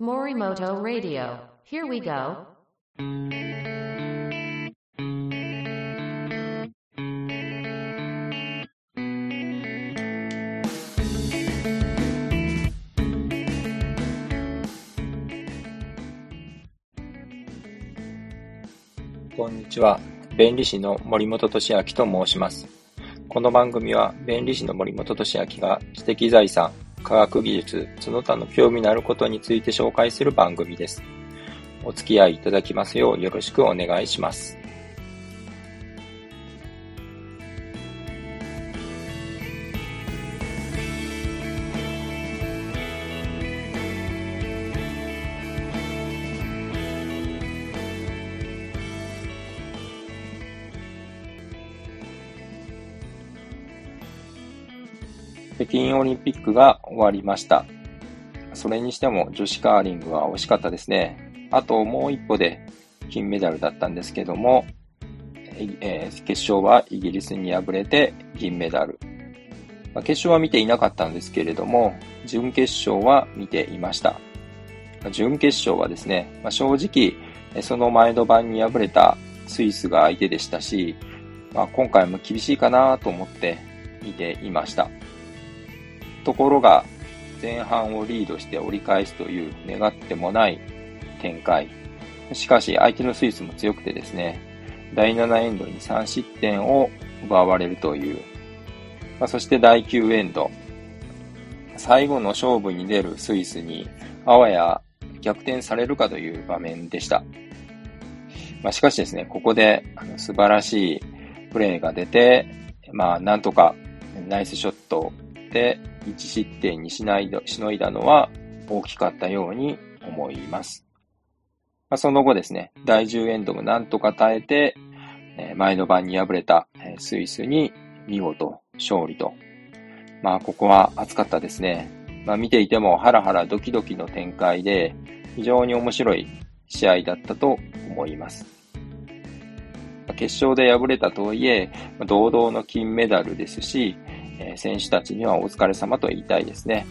Morimoto Radio. Here we go. こんにちは。弁理士の森本俊明と申します。この番組は弁理士の森本俊明が知的財産、科学技術、その他の興味のあることについて紹介する番組です。お付き合いいただきますようよろしくお願いします。北京オリンピックが終わりました。それにしても女子カーリングは惜しかったですね。あともう一歩で金メダルだったんですけども、えー決勝はイギリスに敗れて銀メダル。まあ決勝は見ていなかったんですけれども、準決勝は見ていました。準決勝はですね、まあ、正直、その前の晩に敗れたスイスが相手でしたし、まあ、今回も厳しいかなと思って見ていました。ところが、前半をリードして折り返すという願ってもない展開。しかし、相手のスイスも強くてですね、第7エンドに3失点を奪われるという。まあ、そして第9エンド。最後の勝負に出るスイスに、あわや逆転されるかという場面でした。まあ、しかしですね、ここであの素晴らしいプレーが出て、まあ、なんとかナイスショットで1失点にしないしのいだのは大きかったように思います。まあ、その後ですね、第10エンドもなんとか耐えて、え前の晩に敗れたスイスに見事勝利と。まあ、ここは熱かったですね。まあ、見ていてもハラハラドキドキの展開で、非常に面白い試合だったと思います。決勝で敗れたとはいえ、堂々の金メダルですし、えー選手たちにはお疲れ様と言いたいですね。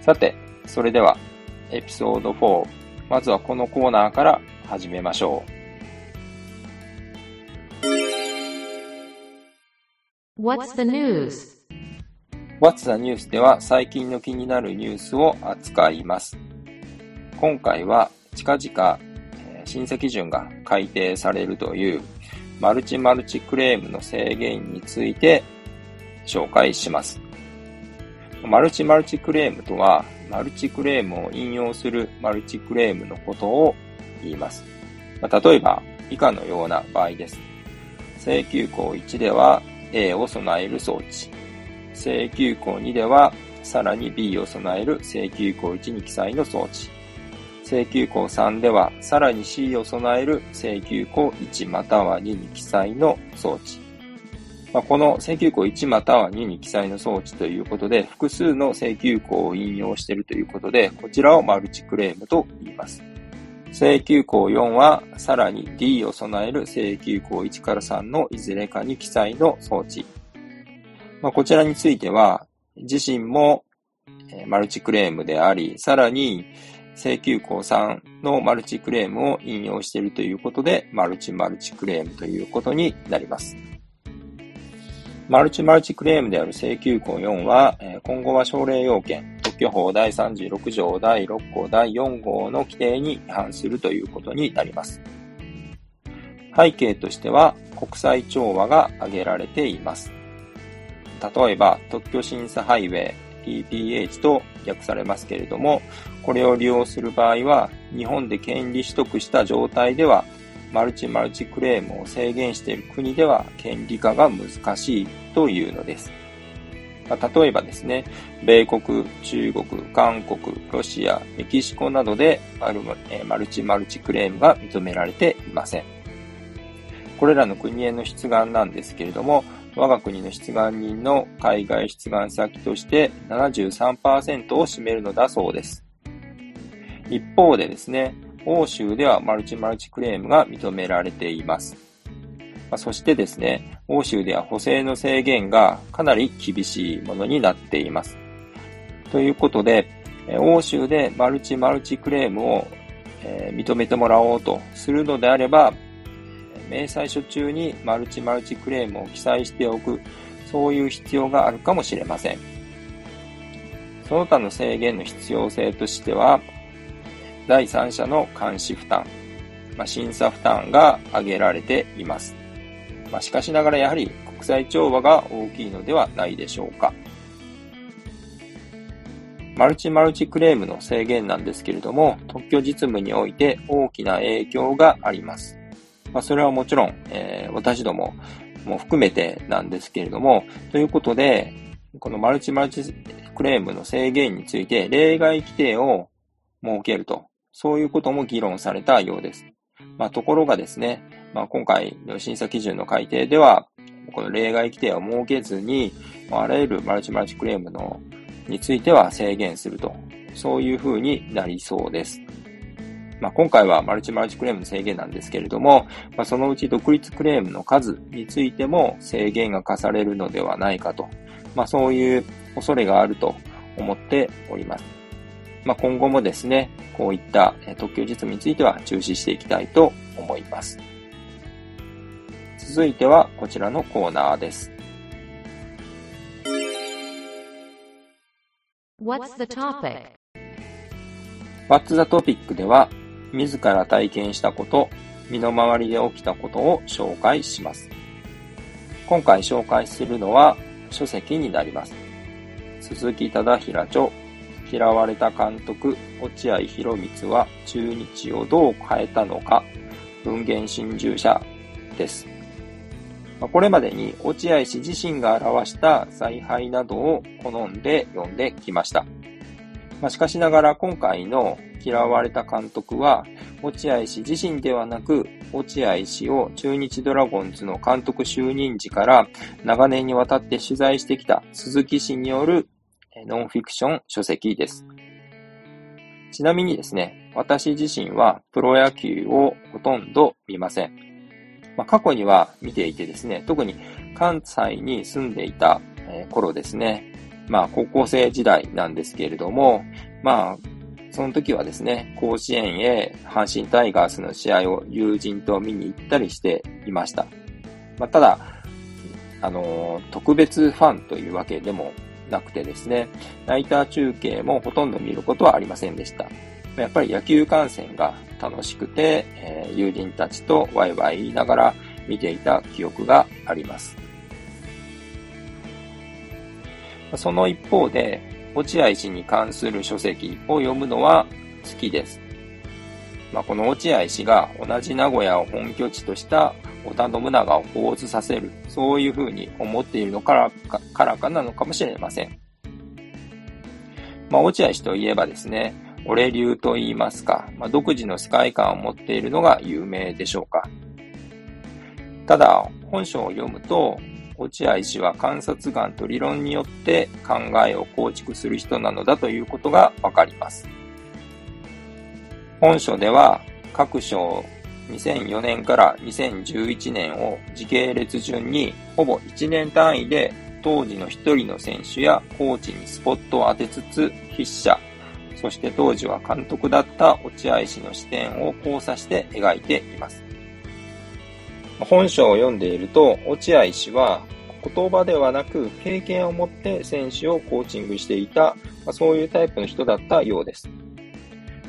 さて、それでは、エピソード4。まずはこのコーナーから始めましょう。What's the news? What's the News? では最近の気になるニュースを扱います。今回は近々、えー審査基準が改定されるというマルチマルチクレームの制限について紹介します。マルチマルチクレームとは、マルチクレームを引用するマルチクレームのことを言います。ま例えば、以下のような場合です。請求項1では A を備える装置。請求項2では、さらに B を備える請求項1に記載の装置。請求項3では、さらに C を備える請求項1または2に記載の装置。まあ、この請求項1または2に記載の装置ということで、複数の請求項を引用しているということで、こちらをマルチクレームと言います。請求項4は、さらに D を備える請求項1から3のいずれかに記載の装置。まあ、こちらについては、自身もマルチクレームであり、さらに請求項3のマルチクレームを引用しているということで、マルチマルチクレームということになります。マルチマルチクレームである請求項4は、え今後は奨励要件、特許法第36条第6項第4号の規定に違反するということになります。背景としては、国際調和が挙げられています。例えば、特許審査ハイウェイ、PPH と訳されますけれども、これを利用する場合は、日本で権利取得した状態では、マルチマルチクレームを制限している国では権利化が難しいというのです。まあ例えばですね、米国、中国、韓国、ロシア、メキシコなどでマルマルチマルチクレームが認められていません。これらの国への出願なんですけれども、我が国の出願人の海外出願先として73%を占めるのだそうです。一方でですね、欧州ではマルチマルチクレームが認められています。まあそしてですね、欧州では補正の制限がかなり厳しいものになっています。ということで、欧州でマルチマルチクレームをえ認めてもらおうとするのであれば、明細書中にマルチマルチクレームを記載しておく、そういう必要があるかもしれません。その他の制限の必要性としては、第三者の監視負担、まあ、審査負担が挙げられています。まあ、しかしながらやはり国際調和が大きいのではないでしょうか。マルチマルチクレームの制限なんですけれども、特許実務において大きな影響があります。まあ、それはもちろん、えー、私どもも含めてなんですけれども、ということで、このマルチマルチクレームの制限について例外規定を設けるとそういうことも議論されたようです。まあ、ところがですね、まあ、今回の審査基準の改定では、この例外規定を設けずに、あらゆるマルチマルチクレームのについては制限すると、そういう風になりそうです。まあ、今回はマルチマルチクレームの制限なんですけれども、まあ、そのうち独立クレームの数についても制限が課されるのではないかと、まあ、そういう恐れがあると思っております。まあ、今後もですね、こういった特許実務については注視していきたいと思います。続いてはこちらのコーナーです。What's the topic? What's the topic では、自ら体験したこと、身の回りで起きたことを紹介します。今回紹介するのは書籍になります。鈴木忠平著嫌われた監督、落合博光は中日をどう変えたのか、文言新従者です。これまでに落合氏自身が表した采配などを好んで読んできました。ま、しかしながら今回の嫌われた監督は、落合氏自身ではなく、落合氏を中日ドラゴンズの監督就任時から長年にわたって取材してきた鈴木氏によるノンフィクション書籍です。ちなみにですね、私自身はプロ野球をほとんど見ません。まあ、過去には見ていてですね、特に関西に住んでいた頃ですね、まあ高校生時代なんですけれども、まあその時はですね、甲子園へ阪神タイガースの試合を友人と見に行ったりしていました。まあ、ただ、あの特別ファンというわけでもなくてですね、ナイター中継もほとんど見ることはありませんでした。やっぱり野球観戦が楽しくて、えー、友人たちとワイワイ言いながら見ていた記憶があります。その一方で、落合氏に関する書籍を読むのは好きです。まあ、この落合氏が同じ名古屋を本拠地とした織田信長を構図させる、そういうふうに思っているのからかからかなのかもしれません。まあ、落合氏といえばですね、俺流と言いますか、まあ、独自の世界観を持っているのが有名でしょうか。ただ、本書を読むと、落合氏は観察眼と理論によって考えを構築する人なのだということがわかります。本書では各章2004年から2011年を時系列順にほぼ1年単位で当時の一人の選手やコーチにスポットを当てつつ筆者、そして当時は監督だった落合氏の視点を交差して描いています。本書を読んでいると、落合氏は言葉ではなく経験を持って選手をコーチングしていた、そういうタイプの人だったようです。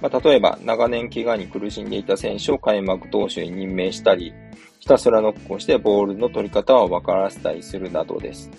まあ、例えば、長年怪我に苦しんでいた選手を開幕投手に任命したり、ひたすらノックをしてボールの取り方を分からせたりするなどです。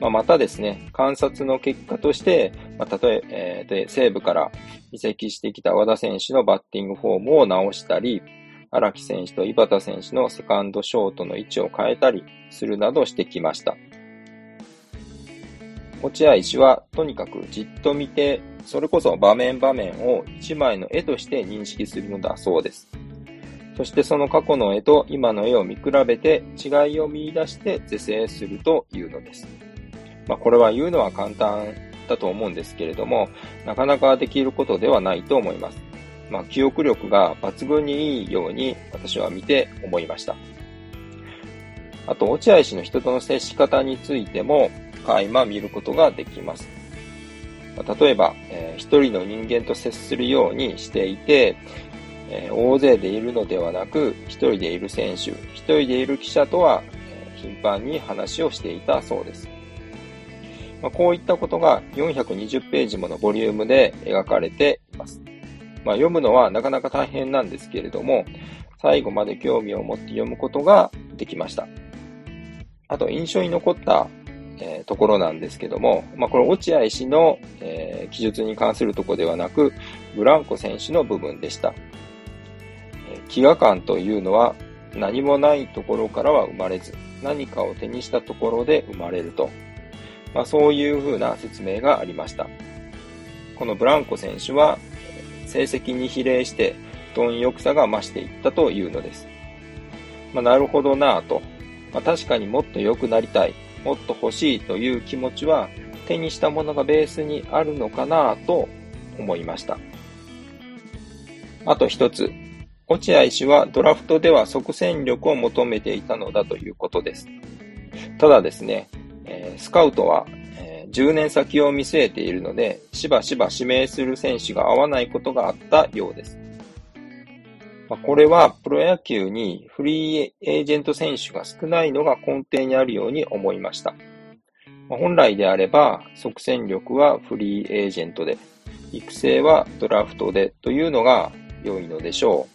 まあ、またですね、観察の結果として、まあ、例ええー、西武から移籍してきた和田選手のバッティングフォームを直したり、荒木選手と井端選手のセカンドショートの位置を変えたりするなどしてきました。落合氏はとにかくじっと見てそれこそ場面場面を一枚の絵として認識するのだそうです。そしてその過去の絵と今の絵を見比べて違いを見出して是正するというのです。まあ、これは言うのは簡単だと思うんですけれども、なかなかできることではないと思います。まあ、記憶力が抜群にいいように私は見て思いました。あと、落合氏の人との接し方についても、垣間見ることができます。例えば、えー、一人の人間と接するようにしていて、えー、大勢でいるのではなく、一人でいる選手、一人でいる記者とは、えー、頻繁に話をしていたそうです。まあ、こういったことが420ページものボリュームで描かれています。まあ、読むのはなかなか大変なんですけれども、最後まで興味を持って読むことができました。あと、印象に残った、えー、ところなんですけども、まあ、これ、落合氏の、えー、記述に関するとこではなく、ブランコ選手の部分でした。えー、飢餓感というのは何もないところからは生まれず、何かを手にしたところで生まれると。まあ、そういうふうな説明がありました。このブランコ選手は、成績に比例して貪欲さが増していったというのです。まあ、なるほどなぁと。まあ、確かにもっと良くなりたい、もっと欲しいという気持ちは手にしたものがベースにあるのかなと思いました。あと一つ、落合氏はドラフトでは即戦力を求めていたのだということです。ただですね、え、スカウトは10年先を見据えているので、しばしば指名する選手が合わないことがあったようです。まあ、これはプロ野球にフリーエージェント選手が少ないのが根底にあるように思いました。まあ、本来であれば、即戦力はフリーエージェントで、育成はドラフトでというのが良いのでしょ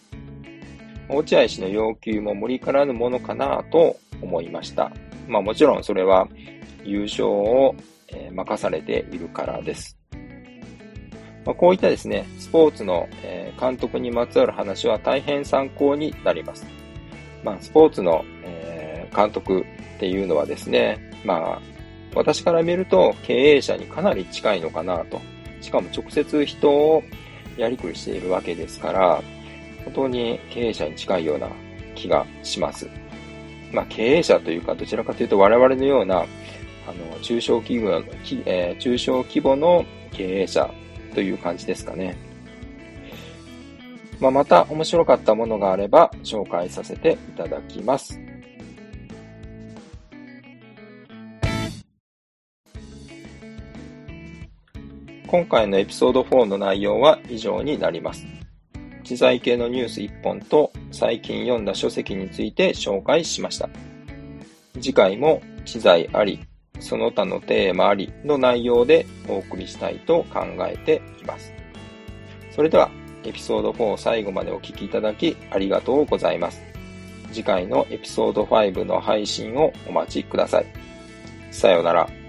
う。落合氏の要求も無理からぬものかなと思いました。まあもちろんそれは優勝を、任されているからです。まあ、こういったですね、スポーツの、監督にまつわる話は大変参考になります。まあ、スポーツの、監督っていうのはですね、まあ、私から見ると経営者にかなり近いのかなと。しかも直接人をやりくりしているわけですから、本当に経営者に近いような気がします。まあ、経営者というか、どちらかというと我々のような、あの、中小企業、えー、中小規模の経営者という感じですかね。まあ、また面白かったものがあれば紹介させていただきます。今回のエピソード4の内容は以上になります。知財系のニュース1本と最近読んだ書籍について紹介しました。次回も知財あり、その他のテーマありの内容でお送りしたいと考えています。それでは、エピソード4最後までお聴きいただきありがとうございます。次回のエピソード5の配信をお待ちください。さようなら。